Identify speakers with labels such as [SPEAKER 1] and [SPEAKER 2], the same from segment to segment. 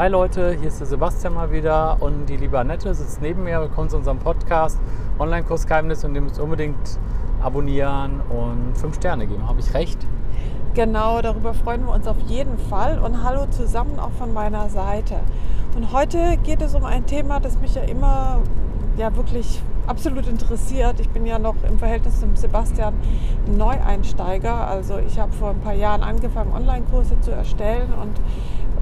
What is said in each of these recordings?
[SPEAKER 1] Hi Leute, hier ist der Sebastian mal wieder und die liebe Annette sitzt neben mir. Willkommen zu unserem Podcast Online-Kursgeheimnis und ihr müsst unbedingt abonnieren und fünf Sterne geben. Habe ich recht?
[SPEAKER 2] Genau, darüber freuen wir uns auf jeden Fall. Und hallo zusammen auch von meiner Seite. Und heute geht es um ein Thema, das mich ja immer ja wirklich absolut interessiert. Ich bin ja noch im Verhältnis zum Sebastian Neueinsteiger. Also ich habe vor ein paar Jahren angefangen, Online-Kurse zu erstellen und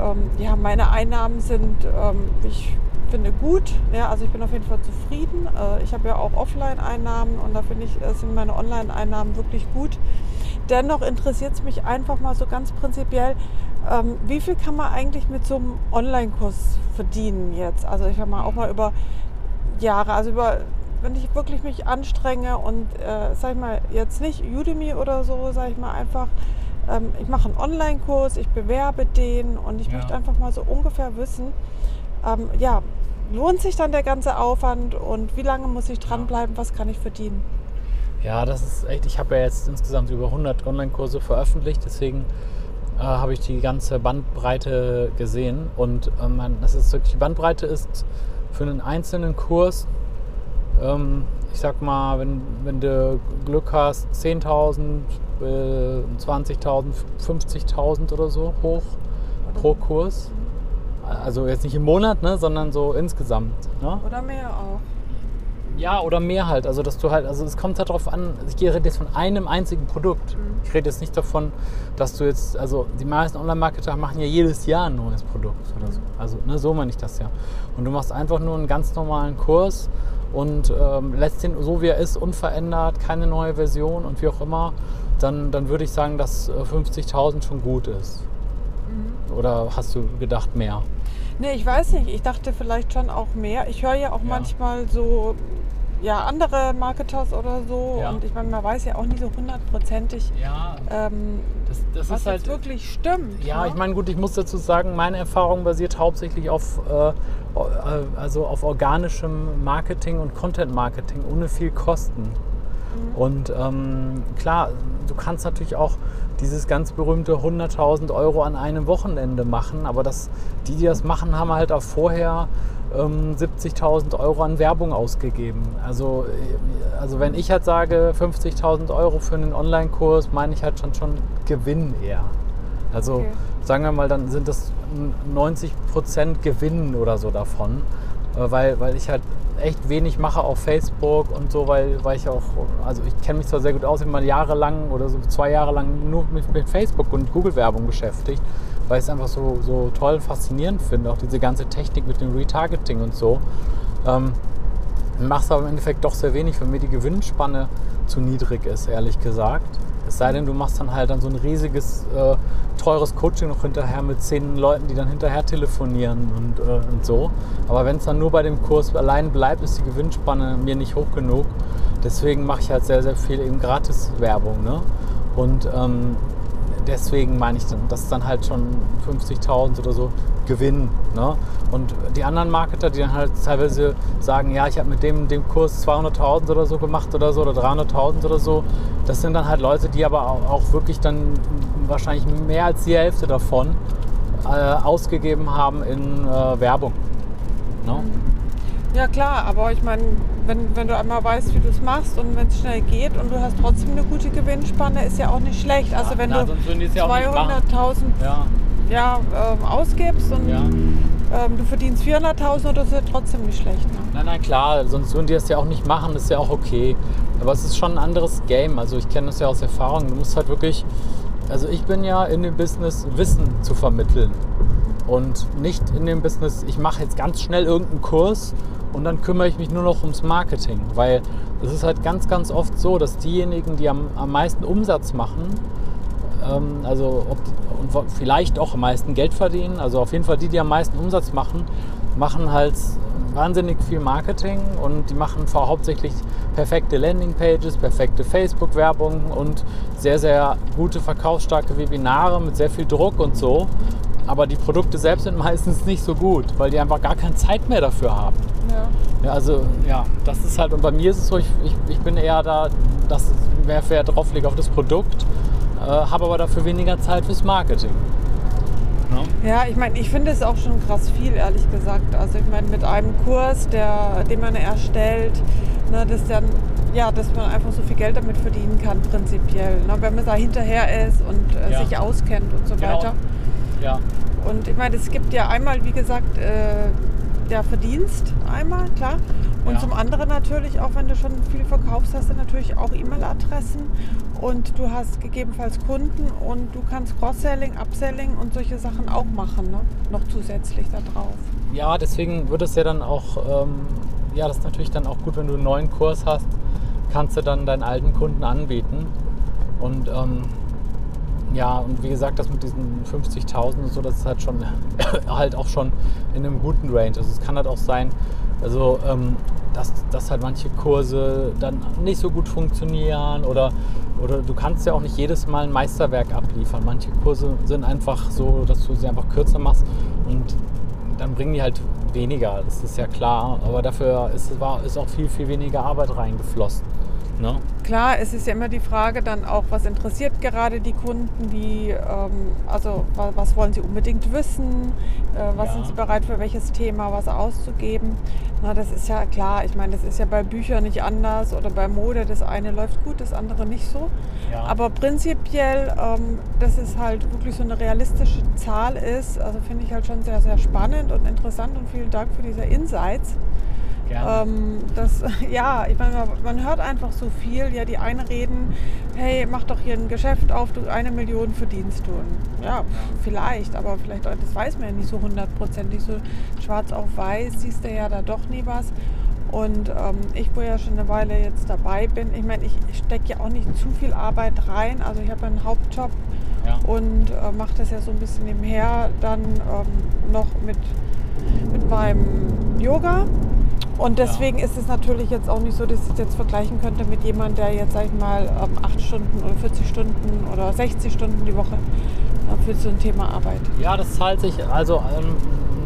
[SPEAKER 2] ähm, ja, meine Einnahmen sind, ähm, ich finde, gut. Ja, also ich bin auf jeden Fall zufrieden. Äh, ich habe ja auch Offline-Einnahmen und da finde ich, äh, sind meine Online-Einnahmen wirklich gut. Dennoch interessiert es mich einfach mal so ganz prinzipiell, ähm, wie viel kann man eigentlich mit so einem Online-Kurs verdienen jetzt? Also ich habe mal auch mal über Jahre, also über wenn ich wirklich mich anstrenge und äh, sag ich mal jetzt nicht Udemy oder so, sag ich mal einfach, ähm, ich mache einen Online-Kurs, ich bewerbe den und ich ja. möchte einfach mal so ungefähr wissen, ähm, ja, lohnt sich dann der ganze Aufwand und wie lange muss ich dranbleiben, was kann ich verdienen?
[SPEAKER 1] Ja, das ist echt, ich habe ja jetzt insgesamt über 100 Online-Kurse veröffentlicht, deswegen äh, habe ich die ganze Bandbreite gesehen und ähm, das ist wirklich, die Bandbreite ist für einen einzelnen Kurs ähm, ich sag mal, wenn, wenn du Glück hast, 10.000, äh, 20.000, 50.000 oder so hoch pro Kurs. Also jetzt nicht im Monat, ne, sondern so insgesamt. Ne?
[SPEAKER 2] Oder mehr auch.
[SPEAKER 1] Ja, oder mehr halt. Also, dass du halt, also es kommt halt darauf an, ich rede jetzt von einem einzigen Produkt. Mhm. Ich rede jetzt nicht davon, dass du jetzt, also die meisten Online-Marketer machen ja jedes Jahr ein neues Produkt oder so. Also, ne, so meine ich das ja. Und du machst einfach nur einen ganz normalen Kurs und ähm, lässt den so wie er ist, unverändert, keine neue Version und wie auch immer, dann, dann würde ich sagen, dass 50.000 äh, schon gut ist. Mhm. Oder hast du gedacht mehr?
[SPEAKER 2] Nee, ich weiß nicht. Ich dachte vielleicht schon auch mehr. Ich höre ja auch ja. manchmal so ja, andere Marketers oder so. Ja. Und ich meine, man weiß ja auch nie so hundertprozentig,
[SPEAKER 1] ja, ähm, das, das
[SPEAKER 2] was halt, wirklich stimmt.
[SPEAKER 1] Ja, ne? ich meine, gut, ich muss dazu sagen, meine Erfahrung basiert hauptsächlich auf, äh, äh, also auf organischem Marketing und Content Marketing ohne viel Kosten. Und ähm, klar, du kannst natürlich auch dieses ganz berühmte 100.000 Euro an einem Wochenende machen, aber das, die, die das machen, haben halt auch vorher ähm, 70.000 Euro an Werbung ausgegeben. Also, äh, also wenn ich halt sage 50.000 Euro für einen Online-Kurs, meine ich halt schon, schon Gewinn eher. Also okay. sagen wir mal, dann sind das 90% Gewinn oder so davon, weil, weil ich halt echt wenig mache auf Facebook und so, weil, weil ich auch, also ich kenne mich zwar sehr gut aus, ich bin mal jahrelang oder so zwei Jahre lang nur mit, mit Facebook und Google-Werbung beschäftigt weil ich es einfach so, so toll und faszinierend finde, auch diese ganze Technik mit dem Retargeting und so. Ähm, machst aber im Endeffekt doch sehr wenig, weil mir die Gewinnspanne zu niedrig ist, ehrlich gesagt. Es sei denn, du machst dann halt dann so ein riesiges, äh, teures Coaching noch hinterher mit zehn Leuten, die dann hinterher telefonieren und, äh, und so. Aber wenn es dann nur bei dem Kurs allein bleibt, ist die Gewinnspanne mir nicht hoch genug. Deswegen mache ich halt sehr, sehr viel eben Gratis-Werbung. Ne? Und ähm, deswegen meine ich dann, das ist dann halt schon 50.000 oder so Gewinn. Ne? Und die anderen Marketer, die dann halt teilweise sagen, ja, ich habe mit dem, dem Kurs 200.000 oder so gemacht oder so oder 300.000 oder so, das sind dann halt Leute, die aber auch wirklich dann wahrscheinlich mehr als die Hälfte davon äh, ausgegeben haben in äh, Werbung. Ne?
[SPEAKER 2] Ja klar, aber ich meine, wenn, wenn du einmal weißt, wie du es machst und wenn es schnell geht und du hast trotzdem eine gute Gewinnspanne, ist ja auch nicht schlecht. Also wenn na, du 200.000 ja. ja ähm, ausgibst und ja. ähm, du verdienst 400.000 oder ist ja trotzdem nicht schlecht. Ne?
[SPEAKER 1] Nein, nein, klar, sonst würden die das ja auch nicht machen, ist ja auch okay. Aber es ist schon ein anderes Game. Also ich kenne das ja aus Erfahrung. Du musst halt wirklich, also ich bin ja in dem Business, Wissen zu vermitteln. Und nicht in dem Business, ich mache jetzt ganz schnell irgendeinen Kurs und dann kümmere ich mich nur noch ums Marketing, weil es ist halt ganz, ganz oft so, dass diejenigen, die am, am meisten Umsatz machen, ähm, also ob, und vielleicht auch am meisten Geld verdienen, also auf jeden Fall die, die am meisten Umsatz machen, machen halt wahnsinnig viel Marketing und die machen hauptsächlich perfekte Landingpages, perfekte Facebook-Werbung und sehr, sehr gute verkaufsstarke Webinare mit sehr viel Druck und so. Aber die Produkte selbst sind meistens nicht so gut, weil die einfach gar keine Zeit mehr dafür haben. Ja. ja also ja, das ist halt, und bei mir ist es so, ich, ich, ich bin eher da, dass mehr Wert drauf lege auf das Produkt, äh, habe aber dafür weniger Zeit fürs Marketing. Ne?
[SPEAKER 2] Ja, ich meine, ich finde es auch schon krass viel, ehrlich gesagt. Also ich meine, mit einem Kurs, der, den man erstellt, ne, das dann, ja, dass man einfach so viel Geld damit verdienen kann, prinzipiell. Ne, wenn man da hinterher ist und äh,
[SPEAKER 1] Ja.
[SPEAKER 2] sich auskennt und so
[SPEAKER 1] Genau.
[SPEAKER 2] weiter.
[SPEAKER 1] Ja.
[SPEAKER 2] Und ich meine, es gibt ja einmal, wie gesagt, äh, der Verdienst einmal, klar. Und
[SPEAKER 1] Ja.
[SPEAKER 2] zum anderen natürlich, auch wenn du schon viel verkaufst, hast du natürlich auch E-Mail-Adressen und du hast gegebenenfalls Kunden und du kannst Cross-Selling, Upselling und solche Sachen auch machen, ne? noch zusätzlich da drauf.
[SPEAKER 1] Ja, deswegen wird es ja dann auch, ähm, ja, das ist natürlich dann auch gut, wenn du einen neuen Kurs hast, kannst du dann deinen alten Kunden anbieten. Und ähm, ja, und wie gesagt, das mit diesen 50.000 und so, das ist halt schon, halt auch schon in einem guten Range. Also es kann halt auch sein, also ähm, dass, dass halt manche Kurse dann nicht so gut funktionieren oder, oder du kannst ja auch nicht jedes Mal ein Meisterwerk abliefern. Manche Kurse sind einfach so, dass du sie einfach kürzer machst und dann bringen die halt weniger, das ist ja klar. Aber dafür ist, war, ist auch viel, viel weniger Arbeit reingeflossen. Ne?
[SPEAKER 2] Klar, es ist ja immer die Frage dann auch, was interessiert gerade die Kunden, wie, ähm, also wa- was wollen sie unbedingt wissen, äh, was
[SPEAKER 1] Ja.
[SPEAKER 2] sind sie bereit für welches Thema was auszugeben. Na, das ist ja klar, ich meine, das ist ja bei Büchern nicht anders oder bei Mode, das eine läuft gut, das andere nicht so.
[SPEAKER 1] Ja.
[SPEAKER 2] Aber prinzipiell, ähm, dass es halt wirklich so eine realistische Zahl ist, also finde ich halt schon sehr, sehr spannend und interessant und vielen Dank für diese Insights. Ähm, das, ja, ich meine, man- man hört einfach so viel. Ja, die einen reden, hey, mach doch hier ein Geschäft auf, du eine Million verdienst du. Und Ja, vielleicht, aber vielleicht, das weiß man ja nicht so hundertprozentig. So schwarz auf weiß siehst du ja da doch nie was. Und ähm, ich, wo ja schon eine Weile jetzt dabei bin, ich meine, ich, ich stecke ja auch nicht zu viel Arbeit rein. Also ich habe einen Hauptjob
[SPEAKER 1] ja.
[SPEAKER 2] und äh, mache das ja so ein bisschen nebenher dann ähm, noch mit, mit meinem Yoga. Und deswegen ist es natürlich jetzt auch nicht so, dass ich es jetzt vergleichen könnte mit jemandem, der jetzt, sag ich mal, ähm, acht Stunden oder 40 Stunden oder 60 Stunden die Woche äh, für so ein Thema arbeitet.
[SPEAKER 1] Ja, das zahlt sich. Also ähm,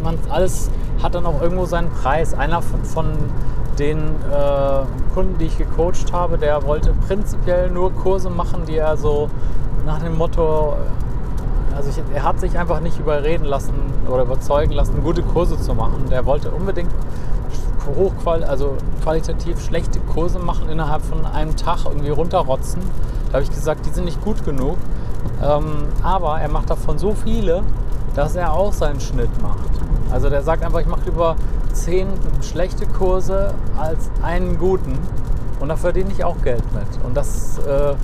[SPEAKER 1] man, alles hat dann auch irgendwo seinen Preis. Einer von, von den äh, Kunden, die ich gecoacht habe, der wollte prinzipiell nur Kurse machen, die er so nach dem Motto, also ich, er hat sich einfach nicht überreden lassen oder überzeugen lassen, gute Kurse zu machen. Der wollte unbedingt hochqual also qualitativ schlechte Kurse machen innerhalb von einem Tag irgendwie runterrotzen. Da habe ich gesagt, die sind nicht gut genug. Ähm, aber er macht davon so viele, dass er auch seinen Schnitt macht. Also der sagt einfach, ich mache lieber zehn schlechte Kurse als einen guten. Und da verdiene ich auch Geld mit. Und das, äh,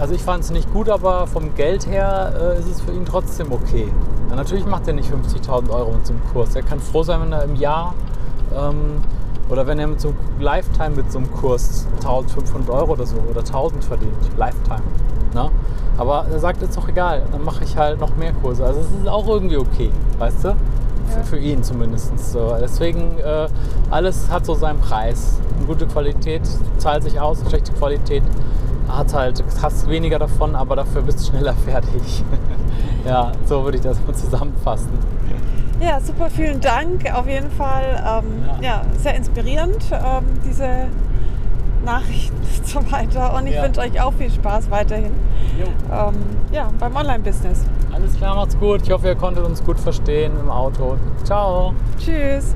[SPEAKER 1] also ich fand es nicht gut, aber vom Geld her äh, ist es für ihn trotzdem okay. Ja, natürlich macht er nicht 50.000 Euro mit so einem Kurs. Er kann froh sein, wenn er im Jahr ähm, oder wenn er mit so einem Lifetime mit so einem Kurs 1500 Euro oder so oder 1000 verdient. Lifetime. Ne? Aber er sagt, ist doch egal, dann mache ich halt noch mehr Kurse. Also es ist auch irgendwie okay, weißt du? Für, für ihn zumindest. So. Deswegen, äh, alles hat so seinen Preis. Eine gute Qualität zahlt sich aus, schlechte Qualität hat halt, hast weniger davon, aber dafür bist du schneller fertig. ja, so würde ich das mal zusammenfassen.
[SPEAKER 2] Ja, super, vielen Dank. Auf jeden Fall ähm, ja.
[SPEAKER 1] Ja.
[SPEAKER 2] sehr inspirierend, ähm, diese Nachrichten und so weiter. Und ich
[SPEAKER 1] Ja.
[SPEAKER 2] wünsche euch auch viel Spaß weiterhin ähm, ja, beim Online-Business.
[SPEAKER 1] Alles klar, macht's gut. Ich hoffe, ihr konntet uns gut verstehen im Auto. Ciao.
[SPEAKER 2] Tschüss.